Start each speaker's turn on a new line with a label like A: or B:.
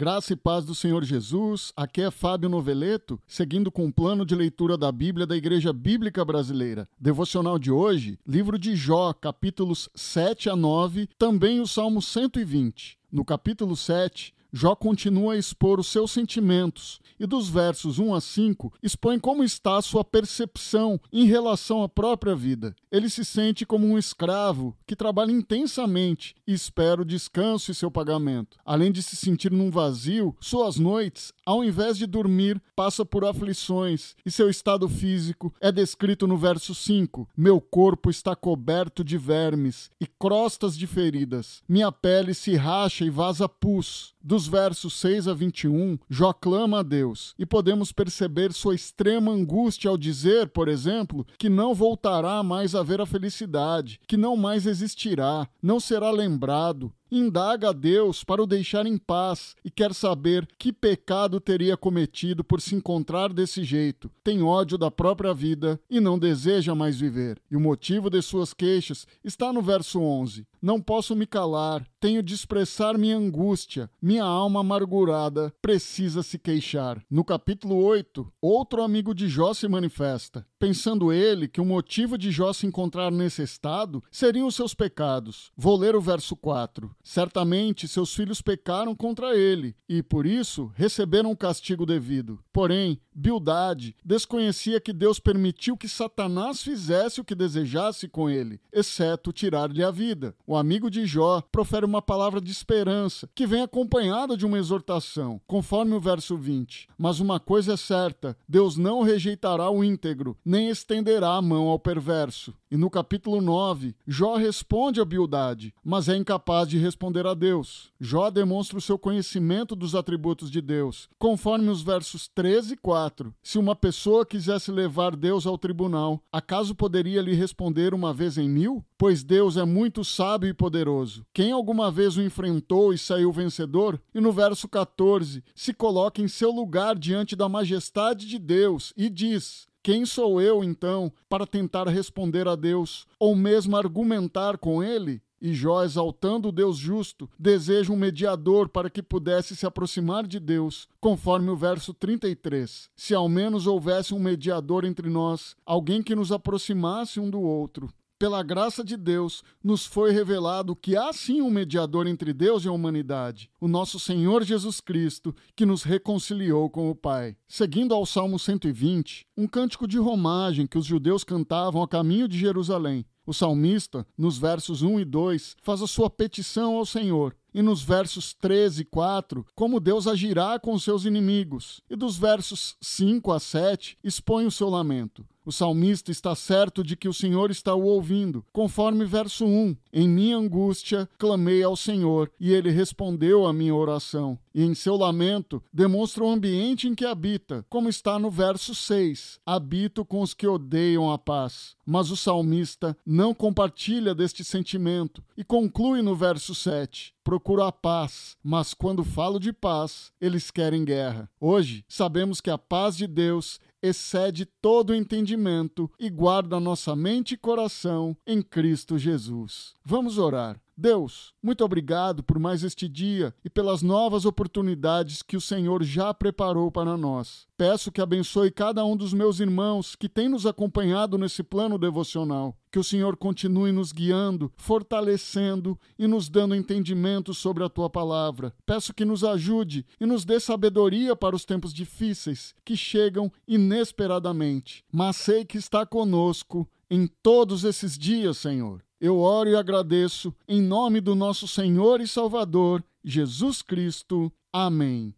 A: Graça e paz do Senhor Jesus. Aqui é Fábio Noveleto, seguindo com o plano de leitura da Bíblia da Igreja Bíblica Brasileira. Devocional de hoje, livro de Jó, capítulos 7 a 9, também o Salmo 120. No capítulo 7, Jó continua a expor os seus sentimentos e dos versos 1 a 5 expõe como está a sua percepção em relação à própria vida. Ele se sente como um escravo que trabalha intensamente e espera o descanso e seu pagamento. Além de se sentir num vazio, suas noites, ao invés de dormir, passa por aflições e seu estado físico é descrito no verso 5: Meu corpo está coberto de vermes e crostas de feridas. Minha pele se racha e vaza pus. Dos versos 6 a 21, Jó clama a Deus e podemos perceber sua extrema angústia ao dizer, por exemplo, que não voltará mais a ver a felicidade, que não mais existirá, não será lembrado, indaga a Deus para o deixar em paz e quer saber que pecado teria cometido por se encontrar desse jeito. Tem ódio da própria vida e não deseja mais viver. E o motivo de suas queixas está no verso 11. Não posso me calar, tenho de expressar minha angústia, minha alma amargurada precisa se queixar. No capítulo 8, outro amigo de Jó se manifesta, pensando ele que o motivo de Jó se encontrar nesse estado seriam os seus pecados. Vou ler o verso 4. Certamente seus filhos pecaram contra ele e, por isso, receberam o castigo devido. Porém, Bildade desconhecia que Deus permitiu que Satanás fizesse o que desejasse com ele, exceto tirar-lhe a vida. O amigo de Jó profere uma palavra de esperança, que vem acompanhada de uma exortação, conforme o verso 20. Mas uma coisa é certa: Deus não rejeitará o íntegro, nem estenderá a mão ao perverso. E no capítulo 9, Jó responde a Bildade, mas é incapaz de responder a Deus. Jó demonstra o seu conhecimento dos atributos de Deus, conforme os versos 13 e 4 4. Se uma pessoa quisesse levar Deus ao tribunal, acaso poderia lhe responder uma vez em mil? Pois Deus é muito sábio e poderoso. Quem alguma vez o enfrentou e saiu vencedor? E no verso 14, se coloca em seu lugar diante da majestade de Deus e diz: quem sou eu, então, para tentar responder a Deus ou mesmo argumentar com ele? E Jó, exaltando o Deus justo, deseja um mediador para que pudesse se aproximar de Deus, conforme o verso 33. Se ao menos houvesse um mediador entre nós, alguém que nos aproximasse um do outro. Pela graça de Deus, nos foi revelado que há sim um mediador entre Deus e a humanidade, o nosso Senhor Jesus Cristo, que nos reconciliou com o Pai. Seguindo ao Salmo 120, um cântico de romagem que os judeus cantavam a caminho de Jerusalém. O salmista, nos versos 1 e 2, faz a sua petição ao Senhor, e nos versos 13 e 4, como Deus agirá com seus inimigos, e dos versos 5 a 7, expõe o seu lamento. O salmista está certo de que o Senhor está o ouvindo, conforme verso 1: Em minha angústia clamei ao Senhor, e ele respondeu à minha oração. E em seu lamento demonstra o ambiente em que habita, como está no verso 6: Habito com os que odeiam a paz. Mas o salmista não compartilha deste sentimento e conclui no verso 7: Procuro a paz, mas quando falo de paz, eles querem guerra. Hoje, sabemos que a paz de Deus excede todo o entendimento e guarda nossa mente e coração em Cristo Jesus. Vamos orar. Deus, muito obrigado por mais este dia e pelas novas oportunidades que o Senhor já preparou para nós. Peço que abençoe cada um dos meus irmãos que tem nos acompanhado nesse plano devocional. Que o Senhor continue nos guiando, fortalecendo e nos dando entendimento sobre a tua palavra. Peço que nos ajude e nos dê sabedoria para os tempos difíceis que chegam inesperadamente. Mas sei que está conosco em todos esses dias, Senhor. Eu oro e agradeço em nome do nosso Senhor e Salvador, Jesus Cristo. Amém.